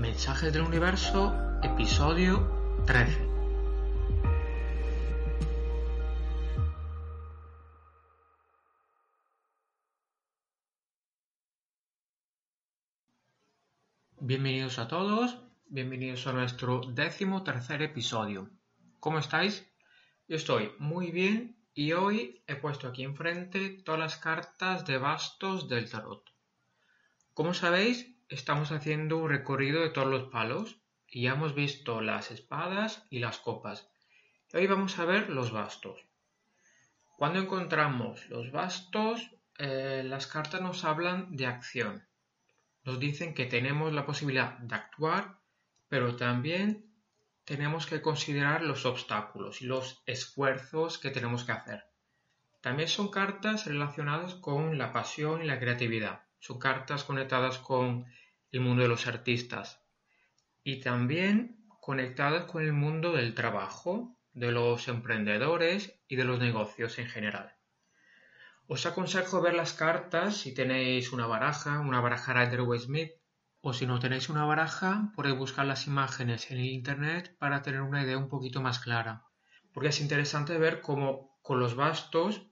Mensajes del Universo, episodio 13. Bienvenidos a todos, bienvenidos a nuestro décimo tercer episodio. ¿Cómo estáis? Yo estoy muy bien y hoy he puesto aquí enfrente todas las cartas de bastos del tarot. Como sabéis, estamos haciendo un recorrido de todos los palos y ya hemos visto las espadas y las copas. Hoy vamos a ver los bastos. Cuando encontramos los bastos, eh, las cartas nos hablan de acción. Nos dicen que tenemos la posibilidad de actuar, pero también tenemos que considerar los obstáculos y los esfuerzos que tenemos que hacer. También son cartas relacionadas con la pasión y la creatividad. Son cartas conectadas con el mundo de los artistas y también conectadas con el mundo del trabajo, de los emprendedores y de los negocios en general. Os aconsejo ver las cartas si tenéis una baraja, una baraja Rider-Waite-Smith o si no tenéis una baraja, podéis buscar las imágenes en el internet para tener una idea un poquito más clara. Porque es interesante ver cómo con los bastos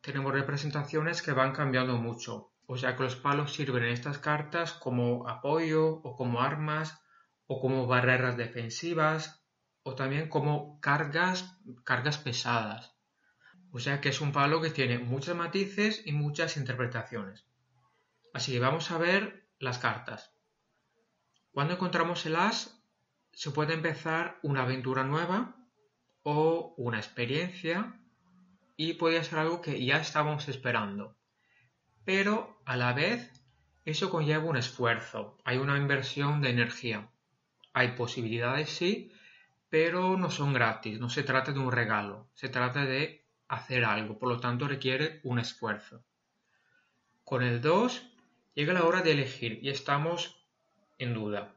tenemos representaciones que van cambiando mucho. O sea que los palos sirven en estas cartas como apoyo o como armas o como barreras defensivas o también como cargas, cargas pesadas. O sea que es un palo que tiene muchos matices y muchas interpretaciones. Así que vamos a ver las cartas. Cuando encontramos el as, se puede empezar una aventura nueva o una experiencia y puede ser algo que ya estábamos esperando. Pero a la vez, eso conlleva un esfuerzo, hay una inversión de energía. Hay posibilidades, sí, pero no son gratis, no se trata de un regalo, se trata de hacer algo, por lo tanto requiere un esfuerzo. Con el 2 llega la hora de elegir y estamos en duda.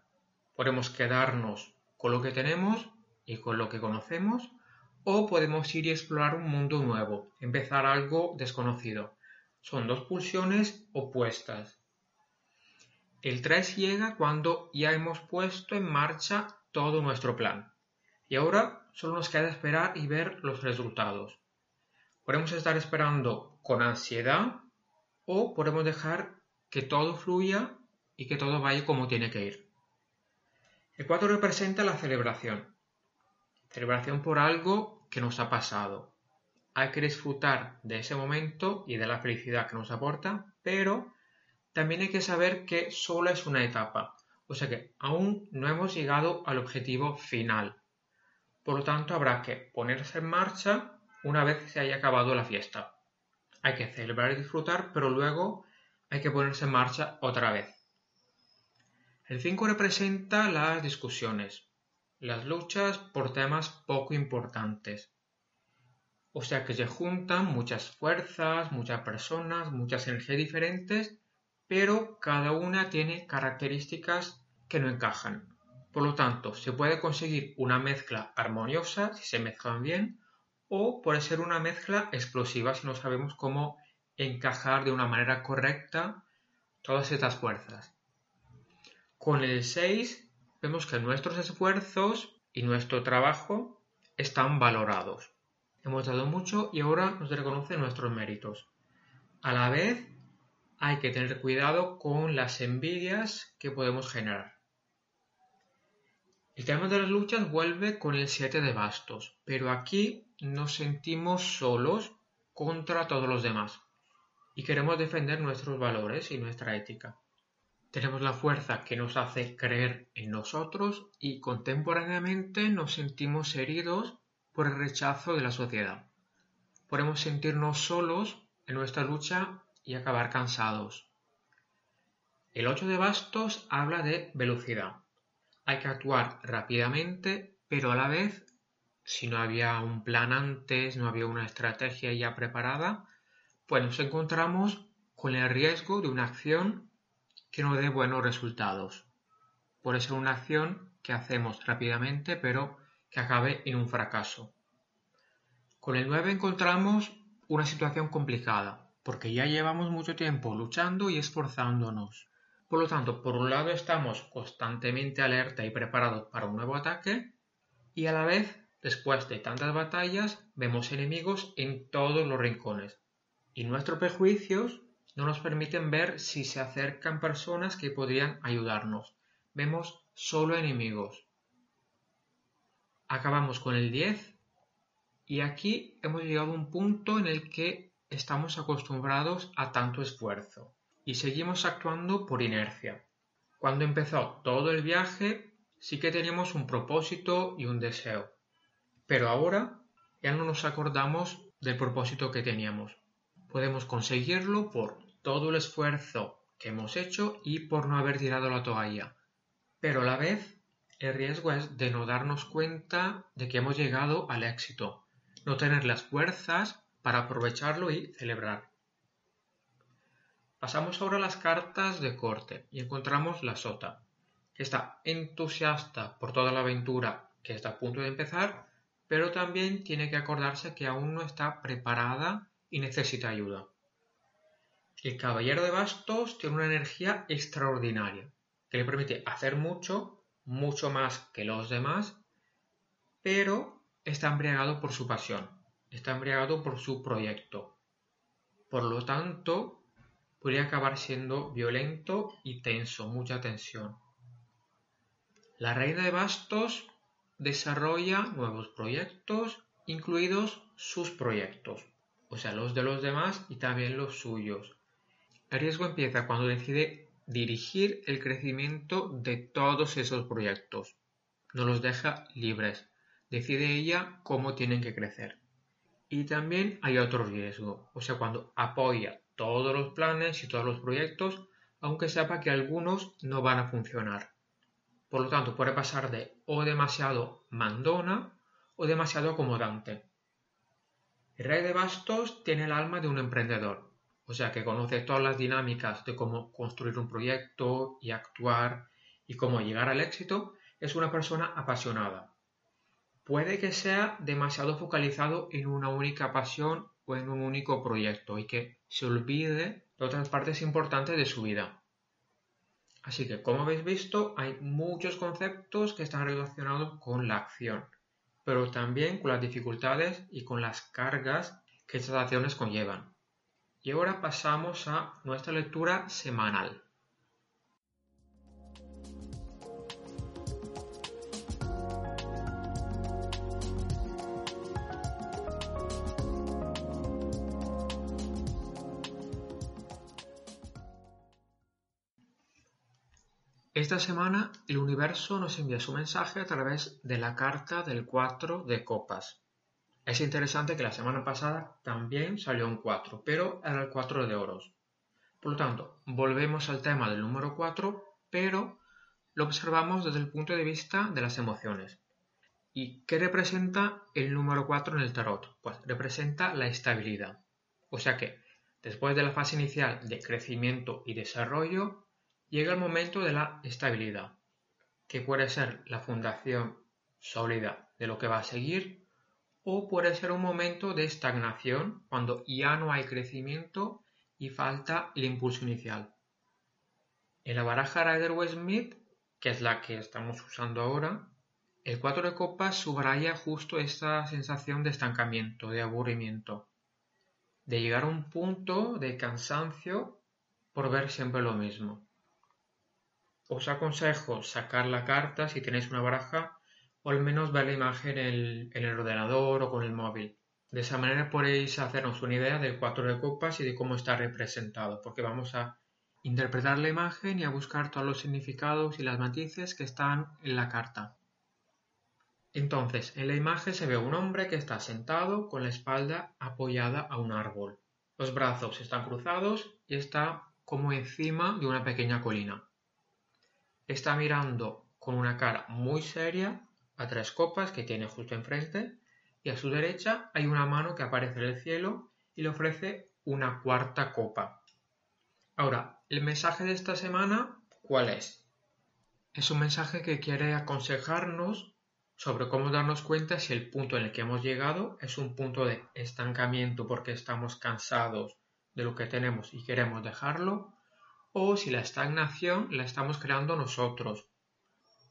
Podemos quedarnos con lo que tenemos y con lo que conocemos o podemos ir y explorar un mundo nuevo, empezar algo desconocido. Son dos pulsiones opuestas. El 3 llega cuando ya hemos puesto en marcha todo nuestro plan. Y ahora solo nos queda esperar y ver los resultados. Podemos estar esperando con ansiedad o podemos dejar que todo fluya y que todo vaya como tiene que ir. El 4 representa la celebración. Celebración por algo que nos ha pasado. Hay que disfrutar de ese momento y de la felicidad que nos aporta, pero también hay que saber que solo es una etapa, o sea que aún no hemos llegado al objetivo final. Por lo tanto, habrá que ponerse en marcha una vez se haya acabado la fiesta. Hay que celebrar y disfrutar, pero luego hay que ponerse en marcha otra vez. El 5 representa las discusiones, las luchas por temas poco importantes. O sea que se juntan muchas fuerzas, muchas personas, muchas energías diferentes, pero cada una tiene características que no encajan. Por lo tanto, se puede conseguir una mezcla armoniosa si se mezclan bien, o puede ser una mezcla explosiva si no sabemos cómo encajar de una manera correcta todas estas fuerzas. Con el 6 vemos que nuestros esfuerzos y nuestro trabajo están valorados. Hemos dado mucho y ahora nos reconocen nuestros méritos. A la vez, hay que tener cuidado con las envidias que podemos generar. El tema de las luchas vuelve con el 7 de bastos, pero aquí nos sentimos solos contra todos los demás y queremos defender nuestros valores y nuestra ética. Tenemos la fuerza que nos hace creer en nosotros y contemporáneamente nos sentimos heridos por el rechazo de la sociedad. Podemos sentirnos solos en nuestra lucha y acabar cansados. El 8 de bastos habla de velocidad. Hay que actuar rápidamente, pero a la vez, si no había un plan antes, no había una estrategia ya preparada, pues nos encontramos con el riesgo de una acción que no dé buenos resultados. Puede ser una acción que hacemos rápidamente pero que acabe en un fracaso. Con el 9 encontramos una situación complicada, porque ya llevamos mucho tiempo luchando y esforzándonos. Por lo tanto, por un lado estamos constantemente alerta y preparados para un nuevo ataque y a la vez, después de tantas batallas, vemos enemigos en todos los rincones. Y nuestros prejuicios no nos permiten ver si se acercan personas que podrían ayudarnos. Vemos solo enemigos. Acabamos con el 10 y aquí hemos llegado a un punto en el que estamos acostumbrados a tanto esfuerzo y seguimos actuando por inercia. Cuando empezó todo el viaje sí que teníamos un propósito y un deseo, pero ahora ya no nos acordamos del propósito que teníamos. Podemos conseguirlo por todo el esfuerzo que hemos hecho y por no haber tirado la toalla. Pero a la vez el riesgo es de no darnos cuenta de que hemos llegado al éxito, no tener las fuerzas para aprovecharlo y celebrar. Pasamos ahora a las cartas de corte y encontramos la sota, que está entusiasta por toda la aventura que está a punto de empezar, pero también tiene que acordarse que aún no está preparada y necesita ayuda. El caballero de bastos tiene una energía extraordinaria, que le permite hacer mucho, mucho más que los demás, pero está embriagado por su pasión, está embriagado por su proyecto. Por lo tanto, podría acabar siendo violento y tenso, mucha tensión. La reina de bastos desarrolla nuevos proyectos, incluidos sus proyectos, o sea, los de los demás y también los suyos. El riesgo empieza cuando decide dirigir el crecimiento de todos esos proyectos. No los deja libres. Decide ella cómo tienen que crecer. Y también hay otro riesgo, o sea, cuando apoya todos los planes y todos los proyectos, aunque sepa que algunos no van a funcionar. Por lo tanto, puede pasar de o demasiado mandona o demasiado acomodante. El rey de bastos tiene el alma de un emprendedor, o sea que conoce todas las dinámicas de cómo construir un proyecto y actuar y cómo llegar al éxito, es una persona apasionada. Puede que sea demasiado focalizado en una única pasión o en un único proyecto y que se olvide de otras partes importantes de su vida. Así que, como habéis visto, hay muchos conceptos que están relacionados con la acción, pero también con las dificultades y con las cargas que estas acciones conllevan. Y ahora pasamos a nuestra lectura semanal. Esta semana el universo nos envía su mensaje a través de la carta del 4 de copas. Es interesante que la semana pasada también salió un 4, pero era el 4 de oros. Por lo tanto, volvemos al tema del número 4, pero lo observamos desde el punto de vista de las emociones. ¿Y qué representa el número 4 en el tarot? Pues representa la estabilidad. O sea que, después de la fase inicial de crecimiento y desarrollo, llega el momento de la estabilidad, que puede ser la fundación sólida de lo que va a seguir, o puede ser un momento de estagnación cuando ya no hay crecimiento y falta el impulso inicial. En la baraja Rider-Waite-Smith, que es la que estamos usando ahora, el 4 de copas subraya justo esta sensación de estancamiento, de aburrimiento, de llegar a un punto de cansancio por ver siempre lo mismo. Os aconsejo sacar la carta si tenéis una baraja al menos ver la imagen en el, ordenador o con el móvil. De esa manera podéis hacernos una idea del cuatro de copas y de cómo está representado, porque vamos a interpretar la imagen y a buscar todos los significados y las matices que están en la carta. Entonces, en la imagen se ve un hombre que está sentado con la espalda apoyada a un árbol. Los brazos están cruzados y está como encima de una pequeña colina. Está mirando con una cara muy seria a tres copas que tiene justo enfrente y a su derecha hay una mano que aparece en el cielo y le ofrece una cuarta copa. Ahora, el mensaje de esta semana, ¿cuál es? Es un mensaje que quiere aconsejarnos sobre cómo darnos cuenta si el punto en el que hemos llegado es un punto de estancamiento porque estamos cansados de lo que tenemos y queremos dejarlo, o si la estagnación la estamos creando nosotros.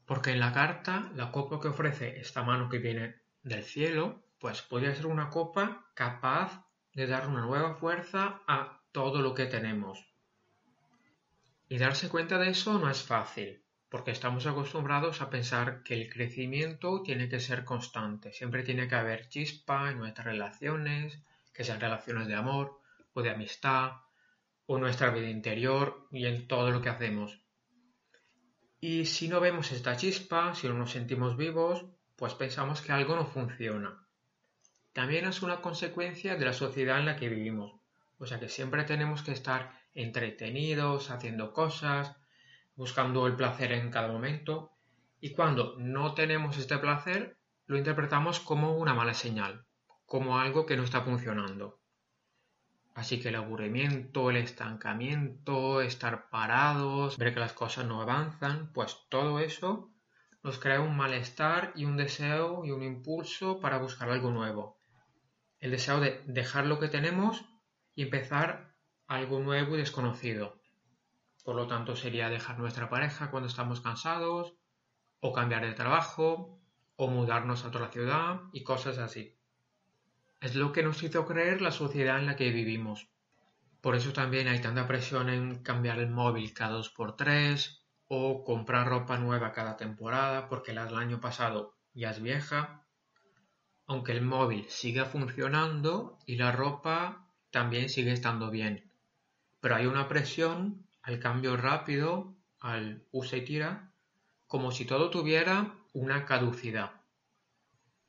Porque en la carta, la copa que ofrece esta mano que viene del cielo, pues podría ser una copa capaz de dar una nueva fuerza a todo lo que tenemos. Y darse cuenta de eso no es fácil, porque estamos acostumbrados a pensar que el crecimiento tiene que ser constante, siempre tiene que haber chispa en nuestras relaciones, que sean relaciones de amor o de amistad, o nuestra vida interior y en todo lo que hacemos. Y si no vemos esta chispa, si no nos sentimos vivos, pues pensamos que algo no funciona. También es una consecuencia de la sociedad en la que vivimos. O sea que siempre tenemos que estar entretenidos, haciendo cosas, buscando el placer en cada momento. Y cuando no tenemos este placer, lo interpretamos como una mala señal, como algo que no está funcionando. Así que el aburrimiento, el estancamiento, estar parados, ver que las cosas no avanzan, pues todo eso nos crea un malestar y un deseo y un impulso para buscar algo nuevo. El deseo de dejar lo que tenemos y empezar algo nuevo y desconocido. Por lo tanto, sería dejar nuestra pareja cuando estamos cansados, o cambiar de trabajo, o mudarnos a otra ciudad y cosas así. Es lo que nos hizo creer la sociedad en la que vivimos. Por eso también hay tanta presión en cambiar el móvil cada dos por tres o comprar ropa nueva cada temporada porque la del año pasado ya es vieja. Aunque el móvil siga funcionando y la ropa también sigue estando bien. Pero hay una presión al cambio rápido, al usa y tira, como si todo tuviera una caducidad.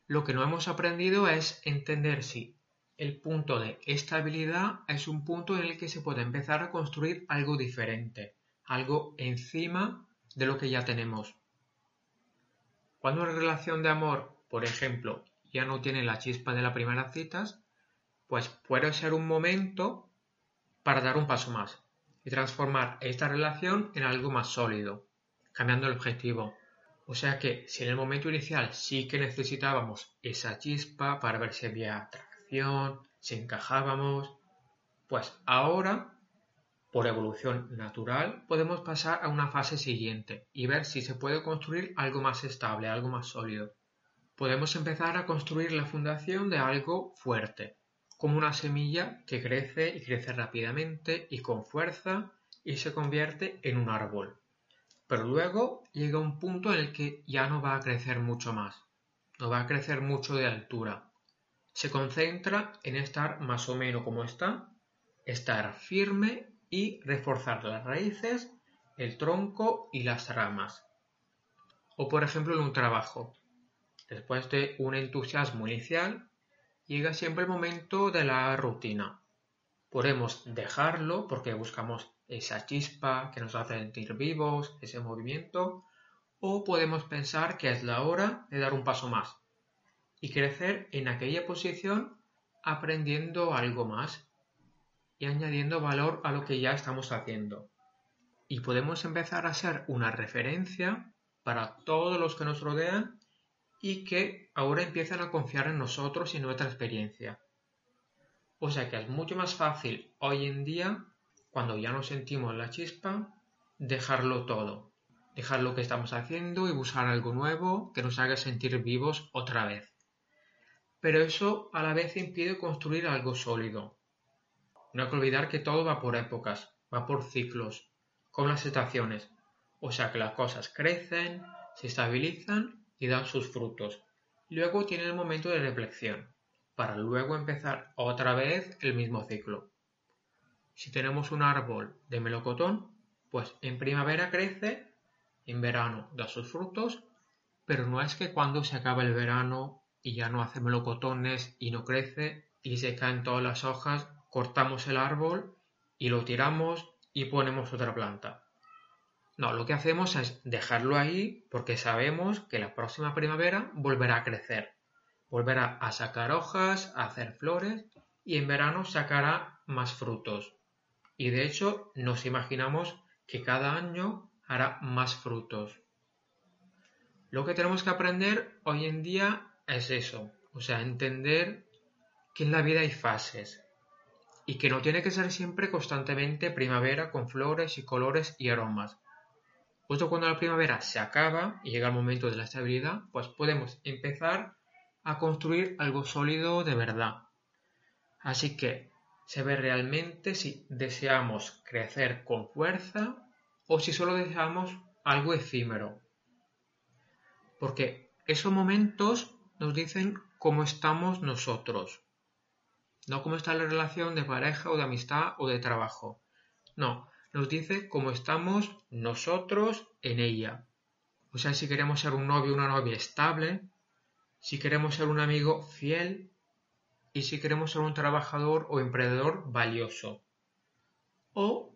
Lo que no hemos aprendido es entender si el punto de estabilidad es un punto en el que se puede empezar a construir algo diferente, algo encima de lo que ya tenemos. Cuando una relación de amor, por ejemplo, ya no tiene la chispa de las primeras citas, pues puede ser un momento para dar un paso más y transformar esta relación en algo más sólido, cambiando el objetivo, o sea que si en el momento inicial sí que necesitábamos esa chispa para ver si había atracción, si encajábamos, pues ahora, por evolución natural, podemos pasar a una fase siguiente y ver si se puede construir algo más estable, algo más sólido. Podemos empezar a construir la fundación de algo fuerte, como una semilla que crece y crece rápidamente y con fuerza y se convierte en un árbol pero luego llega un punto en el que ya no va a crecer mucho más, no va a crecer mucho de altura. Se concentra en estar más o menos como está, estar firme y reforzar las raíces, el tronco y las ramas. O por ejemplo en un trabajo. Después de un entusiasmo inicial, llega siempre el momento de la rutina. Podemos dejarlo porque buscamos esa chispa que nos hace sentir vivos, ese movimiento, o podemos pensar que es la hora de dar un paso más y crecer en aquella posición aprendiendo algo más y añadiendo valor a lo que ya estamos haciendo. Y podemos empezar a ser una referencia para todos los que nos rodean y que ahora empiezan a confiar en nosotros y nuestra experiencia. O sea que es mucho más fácil hoy en día cuando ya no sentimos la chispa, dejarlo todo, dejar lo que estamos haciendo y buscar algo nuevo que nos haga sentir vivos otra vez. Pero eso a la vez impide construir algo sólido. No hay que olvidar que todo va por épocas, va por ciclos, con las estaciones, o sea que las cosas crecen, se estabilizan y dan sus frutos. Luego tiene el momento de reflexión, para luego empezar otra vez el mismo ciclo. Si tenemos un árbol de melocotón, pues en primavera crece, en verano da sus frutos, pero no es que cuando se acaba el verano y ya no hace melocotones y no crece y se caen todas las hojas, cortamos el árbol y lo tiramos y ponemos otra planta. No, lo que hacemos es dejarlo ahí porque sabemos que la próxima primavera volverá a crecer, volverá a sacar hojas, a hacer flores y en verano sacará más frutos y de hecho nos imaginamos que cada año hará más frutos. Lo que tenemos que aprender hoy en día es eso, o sea, entender que en la vida hay fases y que no tiene que ser siempre constantemente primavera con flores y colores y aromas. Justo cuando la primavera se acaba y llega el momento de la estabilidad, pues podemos empezar a construir algo sólido de verdad. Así que se ve realmente si deseamos crecer con fuerza o si solo deseamos algo efímero. Porque esos momentos nos dicen cómo estamos nosotros no cómo está la relación de pareja o de amistad o de trabajo. No, nos dice cómo estamos nosotros en ella. O sea, si queremos ser un novio o una novia estable, si queremos ser un amigo fiel y si queremos ser un trabajador o emprendedor valioso. O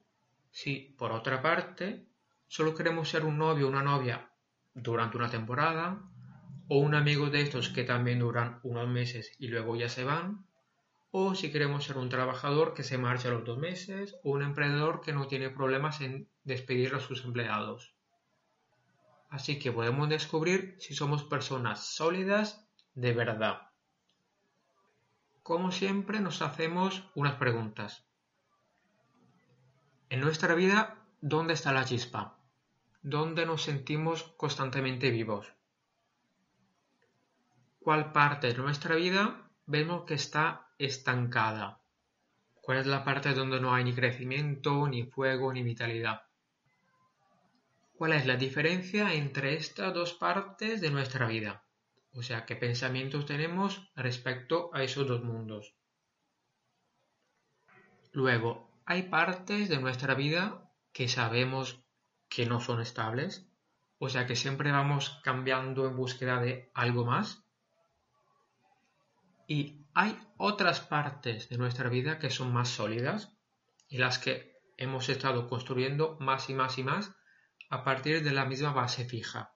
si, por otra parte, solo queremos ser un novio o una novia durante una temporada, o un amigo de estos que también duran unos meses y luego ya se van, o si queremos ser un trabajador que se marcha a los dos meses o un emprendedor que no tiene problemas en despedir a sus empleados. Así que podemos descubrir si somos personas sólidas de verdad. Como siempre nos hacemos unas preguntas. En nuestra vida, ¿dónde está la chispa? ¿Dónde nos sentimos constantemente vivos? ¿Cuál parte de nuestra vida vemos que está estancada. ¿Cuál es la parte donde no hay ni crecimiento, ni fuego, ni vitalidad? ¿Cuál es la diferencia entre estas dos partes de nuestra vida? O sea, ¿qué pensamientos tenemos respecto a esos dos mundos? Luego, ¿hay partes de nuestra vida que sabemos que no son estables? O sea, que siempre vamos cambiando en búsqueda de algo más. Y hay otras partes de nuestra vida que son más sólidas y las que hemos estado construyendo más y más y más a partir de la misma base fija.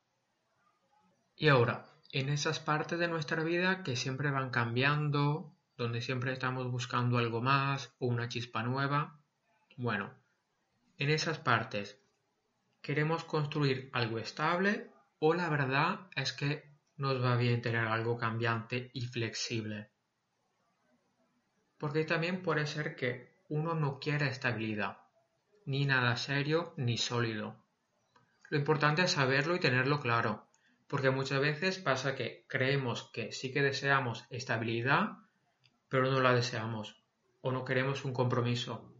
Y ahora, en esas partes de nuestra vida que siempre van cambiando, donde siempre estamos buscando algo más o una chispa nueva, bueno, en esas partes, ¿queremos construir algo estable o la verdad es que nos va bien tener algo cambiante y flexible? Porque también puede ser que uno no quiera estabilidad, ni nada serio ni sólido. Lo importante es saberlo y tenerlo claro, porque muchas veces pasa que creemos que sí que deseamos estabilidad, pero no la deseamos, o no queremos un compromiso.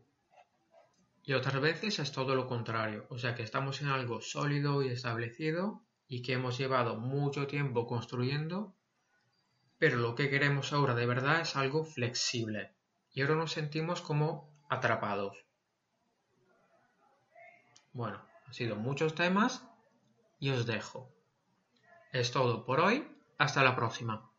Y otras veces es todo lo contrario, o sea que estamos en algo sólido y establecido y que hemos llevado mucho tiempo construyendo, pero lo que queremos ahora de verdad es algo flexible y ahora nos sentimos como atrapados. Bueno, han sido muchos temas y os dejo. Es todo por hoy, hasta la próxima.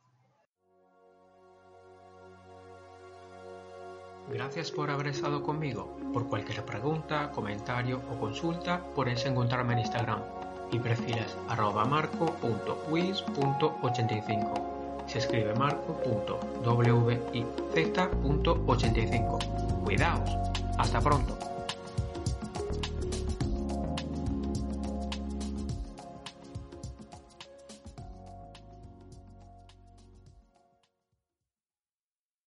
Gracias por haber estado conmigo. Por cualquier pregunta, comentario o consulta, podéis encontrarme en Instagram y perfiles arroba marco.wiz.85 se escribe marco.wiz.85. Cuidaos. Hasta pronto.